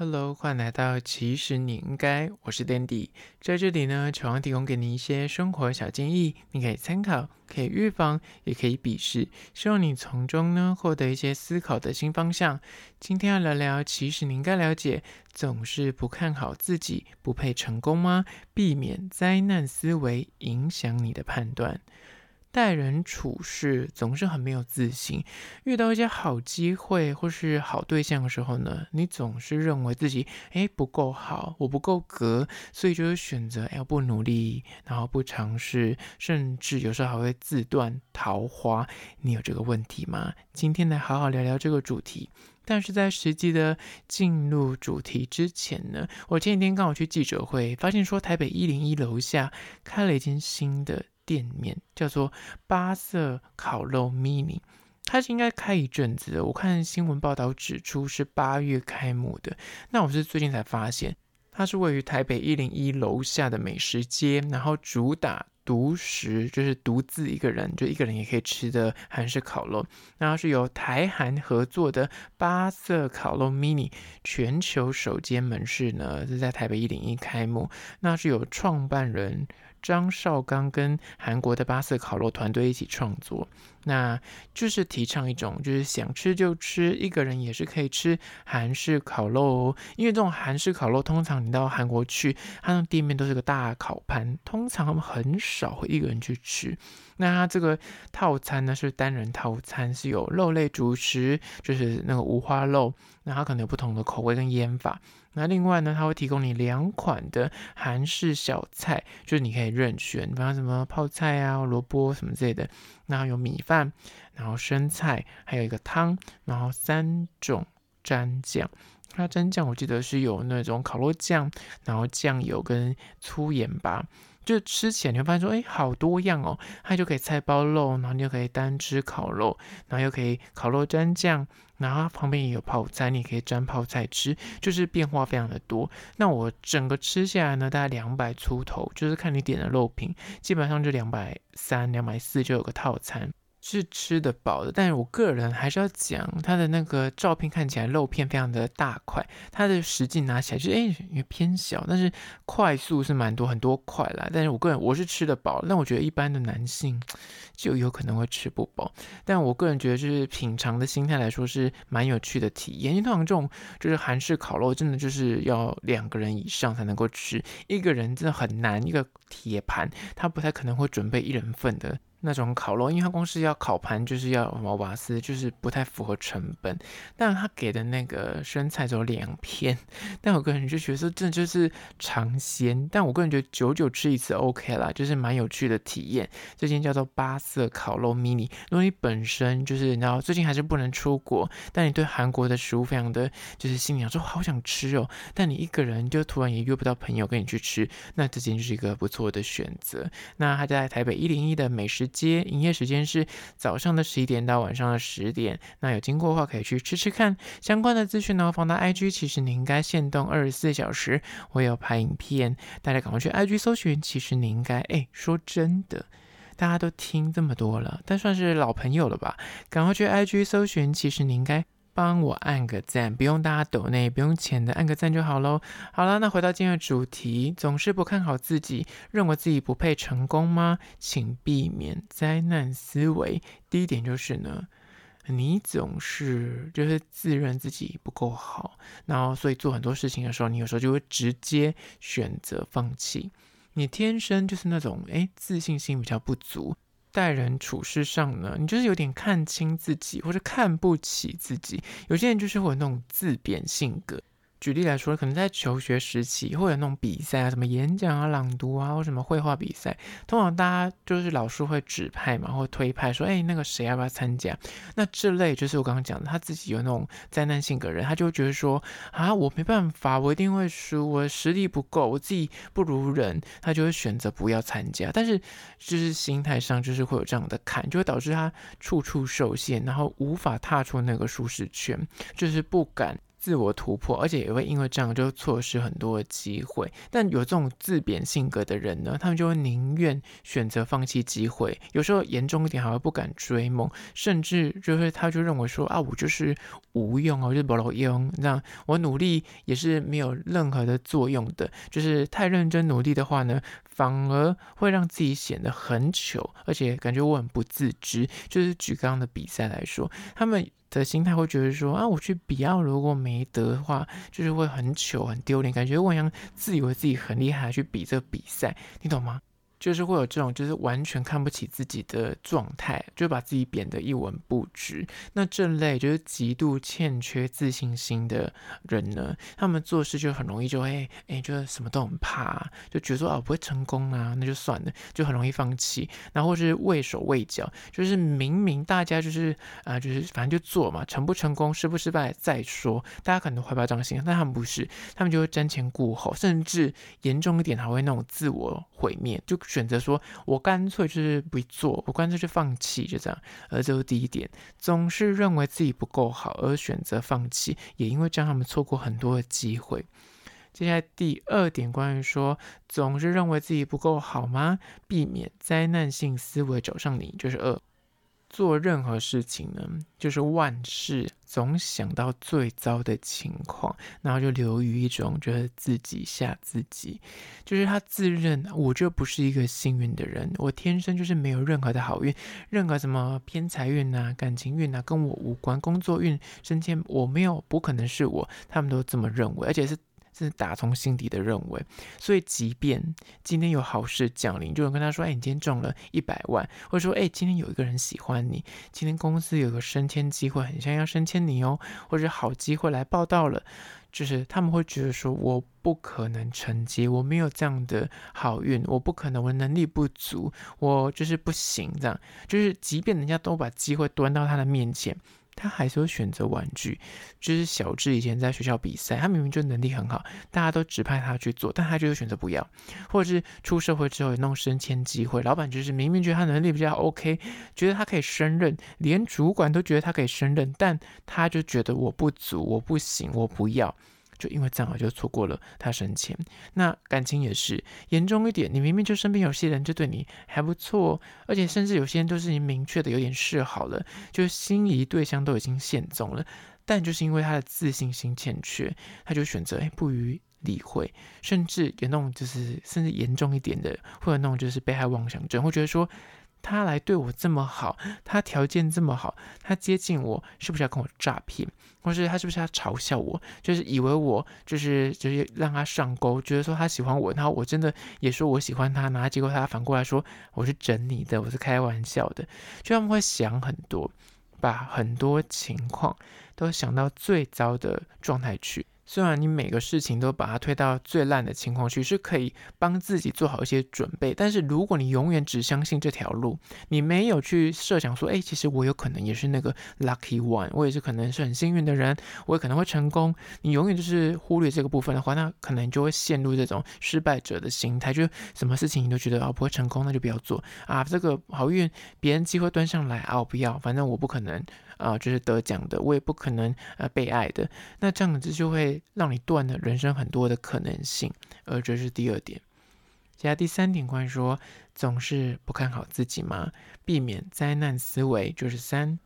Hello，欢迎来到其实你应该，我是 Dandy，在这里呢，希望提供给你一些生活小建议，你可以参考，可以预防，也可以鄙视，希望你从中呢获得一些思考的新方向。今天要聊聊，其实你应该了解，总是不看好自己，不配成功吗？避免灾难思维影响你的判断。待人处事总是很没有自信，遇到一些好机会或是好对象的时候呢，你总是认为自己诶不够好，我不够格，所以就会选择要不努力，然后不尝试，甚至有时候还会自断桃花。你有这个问题吗？今天来好好聊聊这个主题。但是在实际的进入主题之前呢，我前几天刚好去记者会，发现说台北一零一楼下开了一间新的。店面叫做八色烤肉 mini，它是应该开一阵子的。我看新闻报道指出是八月开幕的，那我是最近才发现，它是位于台北一零一楼下的美食街，然后主打独食，就是独自一个人就一个人也可以吃的韩式烤肉。那是由台韩合作的八色烤肉 mini 全球首间门市呢，是在台北一零一开幕，那是有创办人。张绍刚跟韩国的八色烤肉团队一起创作，那就是提倡一种就是想吃就吃，一个人也是可以吃韩式烤肉哦。因为这种韩式烤肉，通常你到韩国去，它的店面都是个大烤盘，通常他们很少会一个人去吃。那它这个套餐呢是单人套餐，是有肉类主食，就是那个五花肉，那它可能有不同的口味跟腌法。那另外呢，它会提供你两款的韩式小菜，就是你可以任选，比方什么泡菜啊、萝卜什么之类的。然后有米饭，然后生菜，还有一个汤，然后三种蘸酱。它蘸酱我记得是有那种烤肉酱，然后酱油跟粗盐吧。就吃起来你会发现说，哎，好多样哦，它就可以菜包肉，然后你就可以单吃烤肉，然后又可以烤肉蘸酱，然后它旁边也有泡菜，你可以沾泡菜吃，就是变化非常的多。那我整个吃下来呢，大概两百出头，就是看你点的肉品，基本上就两百三、两百四就有个套餐。是吃得饱的，但是我个人还是要讲，它的那个照片看起来肉片非常的大块，它的实际拿起来就哎也偏小，但是块数是蛮多很多块啦。但是我个人我是吃得饱，但我觉得一般的男性就有可能会吃不饱。但我个人觉得就是品尝的心态来说是蛮有趣的体验，因为通常这种就是韩式烤肉真的就是要两个人以上才能够吃，一个人真的很难，一个铁盘他不太可能会准备一人份的。那种烤肉，因为它光是要烤盘，就是要毛瓦斯，就是不太符合成本。但他给的那个生菜只有两片，但我个人就觉得，这就是尝鲜。但我个人觉得久久吃一次 OK 啦，就是蛮有趣的体验。这间叫做八色烤肉 mini。如果你本身就是，然后最近还是不能出国，但你对韩国的食物非常的就是心里想说好想吃哦，但你一个人就突然也约不到朋友跟你去吃，那这间就是一个不错的选择。那他在台北一零一的美食街营业时间是早上的十一点到晚上的十点，那有经过的话可以去吃吃看。相关的资讯呢，放到 IG，其实你应该限动二十四小时，我有拍影片，大家赶快去 IG 搜寻。其实你应该，哎，说真的，大家都听这么多了，但算是老朋友了吧？赶快去 IG 搜寻，其实你应该。帮我按个赞，不用大家抖内，不用钱的，按个赞就好喽。好了，那回到今天的主题，总是不看好自己，认为自己不配成功吗？请避免灾难思维。第一点就是呢，你总是就是自认自己不够好，然后所以做很多事情的时候，你有时候就会直接选择放弃。你天生就是那种诶，自信心比较不足。待人处事上呢，你就是有点看清自己，或者看不起自己。有些人就是会有那种自贬性格。举例来说，可能在求学时期会有那种比赛啊，什么演讲啊、朗读啊，或什么绘画比赛。通常大家就是老师会指派嘛，或推派说，哎，那个谁要不要参加？那这类就是我刚刚讲的，他自己有那种灾难性格人，他就会觉得说，啊，我没办法，我一定会输，我实力不够，我自己不如人，他就会选择不要参加。但是就是心态上就是会有这样的坎，就会导致他处处受限，然后无法踏出那个舒适圈，就是不敢。自我突破，而且也会因为这样就错失很多的机会。但有这种自贬性格的人呢，他们就会宁愿选择放弃机会，有时候严重一点还会不敢追梦，甚至就是他就认为说啊，我就是无用哦，就是不劳用，这样我努力也是没有任何的作用的，就是太认真努力的话呢，反而会让自己显得很糗，而且感觉我很不自知。就是举刚刚的比赛来说，他们的心态会觉得说啊，我去比奥如果没得的话，就是会很糗、很丢脸，感觉我像自以为自己很厉害去比这个比赛，你懂吗？就是会有这种，就是完全看不起自己的状态，就把自己贬得一文不值。那这类就是极度欠缺自信心的人呢，他们做事就很容易就会，哎，就是什么都很怕，就觉得说啊，不会成功啊，那就算了，就很容易放弃。然后是畏手畏脚，就是明明大家就是啊、就是反正就做嘛，成不成功，失不失败再说。大家可能都会把这样想，但他们不是，他们就会瞻前顾后，甚至严重一点还会那种自我毁灭，就。选择说，我干脆就是不做，我干脆就放弃，就这样。而这是第一点，总是认为自己不够好而选择放弃，也因为这样，他们错过很多的机会。接下来第二点，关于说总是认为自己不够好吗？避免灾难性思维找上你，就是二。做任何事情呢，就是万事总想到最糟的情况，然后就流于一种觉得自己吓自己，就是他自认我就不是一个幸运的人，我天生就是没有任何的好运，任何什么偏财运啊、感情运啊跟我无关，工作运、升迁我没有，不可能是我，他们都这么认为，而且是。是打从心底的认为，所以即便今天有好事降临，就能跟他说：“哎，你今天中了一百万。”或者说：“哎，今天有一个人喜欢你，今天公司有个升迁机会，很像要升迁你哦，或者好机会来报到了。”就是他们会觉得说：“我不可能承接，我没有这样的好运，我不可能，我能力不足，我就是不行。”这样就是，即便人家都把机会端到他的面前。他还是会选择玩具，就是小智以前在学校比赛，他明明就能力很好，大家都指派他去做，但他就是选择不要，或者是出社会之后有那种升迁机会，老板就是明明觉得他能力比较 OK，觉得他可以升任，连主管都觉得他可以升任，但他就觉得我不足，我不行，我不要。就因为这样，就错过了他生前。那感情也是严重一点，你明明就身边有些人就对你还不错，而且甚至有些人都是已经明确的有点示好了，就心仪对象都已经现踪了，但就是因为他的自信心欠缺，他就选择哎不予理会，甚至有那种就是甚至严重一点的，会有那种就是被害妄想症，会觉得说。他来对我这么好，他条件这么好，他接近我是不是要跟我诈骗，或是他是不是要嘲笑我？就是以为我就是就是让他上钩，觉得说他喜欢我，然后我真的也说我喜欢他，然后结果他反过来说我是整你的，我是开玩笑的，就他们会想很多，把很多情况都想到最糟的状态去。虽然你每个事情都把它推到最烂的情况去，是可以帮自己做好一些准备。但是如果你永远只相信这条路，你没有去设想说，哎，其实我有可能也是那个 lucky one，我也是可能是很幸运的人，我也可能会成功。你永远就是忽略这个部分的话，那可能就会陷入这种失败者的心态，就什么事情你都觉得啊不会成功，那就不要做啊。这个好运别人机会端上来啊，我不要，反正我不可能。啊，就是得奖的，我也不可能呃被爱的，那这样子就会让你断了人生很多的可能性，而这是第二点。接下来第三点，关于说总是不看好自己嘛？避免灾难思维，就是三，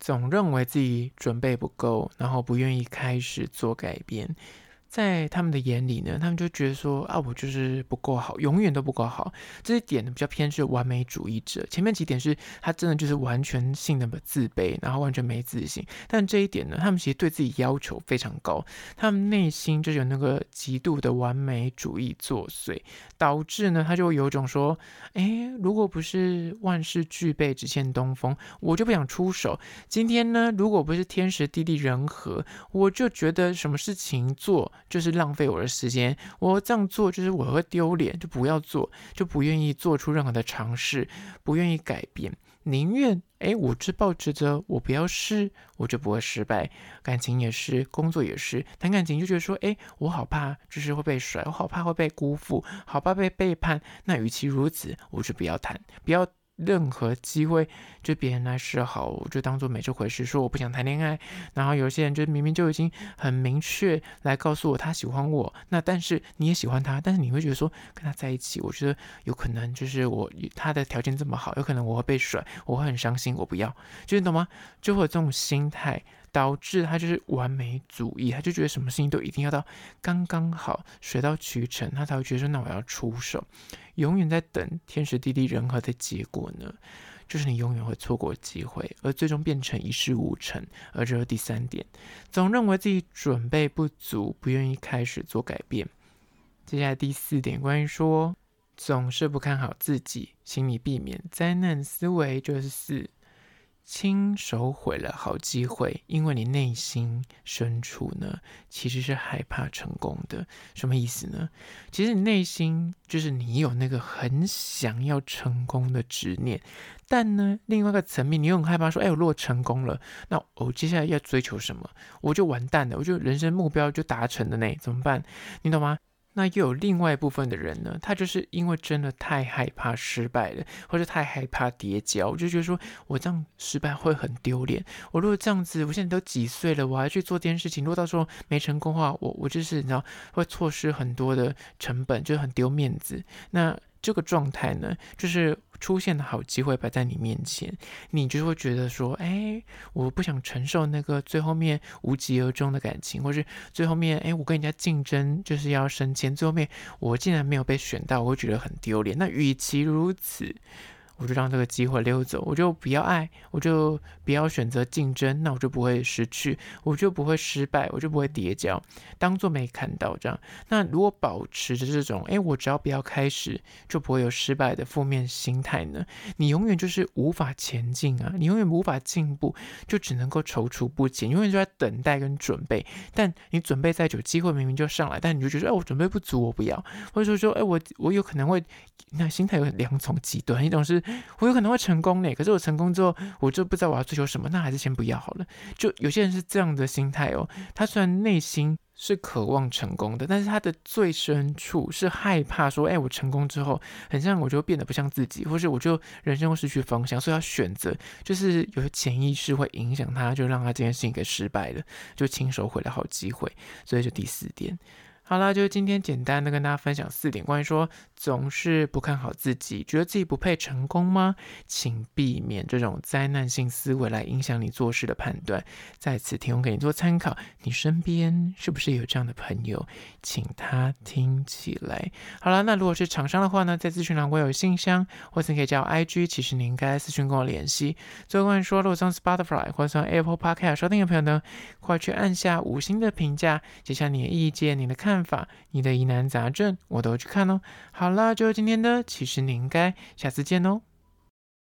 总认为自己准备不够，然后不愿意开始做改变。在他们的眼里呢，他们就觉得说啊，我就是不够好，永远都不够好。这一点呢，比较偏是完美主义者。前面几点是他真的就是完全性的自卑，然后完全没自信。但这一点呢，他们其实对自己要求非常高，他们内心就有那个极度的完美主义作祟，导致呢，他就会有种说，哎，如果不是万事俱备，只欠东风，我就不想出手。今天呢，如果不是天时地利人和，我就觉得什么事情做。就是浪费我的时间，我这样做就是我会丢脸，就不要做，就不愿意做出任何的尝试，不愿意改变，宁愿哎，我只抱持着我不要试，我就不会失败。感情也是，工作也是，谈感情就觉得说，哎，我好怕就是会被甩，我好怕会被辜负，好怕被背叛。那与其如此，我就不要谈，不要任何机会，就别人来示好，我就当做没这回事，说我不想谈恋爱。然后有些人就明明就已经很明确来告诉我他喜欢我，那但是你也喜欢他，但是你会觉得说跟他在一起，我觉得有可能就是我他的条件这么好，有可能我会被甩，我会很伤心，我不要，就你懂吗？就会有这种心态。导致他就是完美主义，他就觉得什么事情都一定要到刚刚好，水到渠成，他才会觉得说，那我要出手，永远在等天时地利人和的结果呢，就是你永远会错过机会，而最终变成一事无成。而这是第三点，总认为自己准备不足，不愿意开始做改变。接下来第四点，关于说总是不看好自己，请你避免灾难思维，就是四。亲手毁了好机会，因为你内心深处呢，其实是害怕成功的。什么意思呢？其实你内心就是你有那个很想要成功的执念，但呢，另外一个层面，你又很害怕说，哎，我如果成功了，那我接下来要追求什么？我就完蛋了，我就人生目标就达成了呢，怎么办？你懂吗？那又有另外一部分的人呢，他就是因为真的太害怕失败了，或者太害怕跌跤，我就觉得说我这样失败会很丢脸。我如果这样子，我现在都几岁了，我还去做这件事情，如果到时候没成功的话，我我就是你知道会错失很多的成本，就很丢面子。那这个状态呢，就是。出现的好机会摆在你面前，你就会觉得说：“哎，我不想承受那个最后面无疾而终的感情，或是最后面，哎，我跟人家竞争就是要升迁，最后面我竟然没有被选到，我会觉得很丢脸。那与其如此。”我就让这个机会溜走，我就不要爱，我就不要选择竞争，那我就不会失去，我就不会失败，我就不会跌跤，当做没看到这样。那如果保持着这种，诶，我只要不要开始，就不会有失败的负面心态呢？你永远就是无法前进啊，你永远无法进步，就只能够踌躇不前，永远就在等待跟准备。但你准备再久，机会明明就上来，但你就觉得，哎，我准备不足，我不要，或者说说，哎，我我有可能会，那心态有两种极端，一种是。我有可能会成功呢，可是我成功之后，我就不知道我要追求什么，那还是先不要好了。就有些人是这样的心态哦，他虽然内心是渴望成功的，但是他的最深处是害怕说，哎，我成功之后，很像我就变得不像自己，或是我就人生会失去方向，所以要选择，就是有些潜意识会影响他，就让他这件事情给失败了，就亲手毁了好机会。所以就第四点。好啦，就是今天简单的跟大家分享四点，关于说总是不看好自己，觉得自己不配成功吗？请避免这种灾难性思维来影响你做事的判断。在此提供给你做参考，你身边是不是有这样的朋友？请他听起来。好了，那如果是厂商的话呢，在资讯栏我有信箱，或是你可以加我 IG，其实你应该私讯跟我联系。最后关于说，如果从 Spotify 或者从 Apple Podcast 收听的朋友呢，快去按下五星的评价，写下你的意见、你的看法。你的疑难杂症，我都去看哦。好好啦，就今天的，其实你应该下次见哦。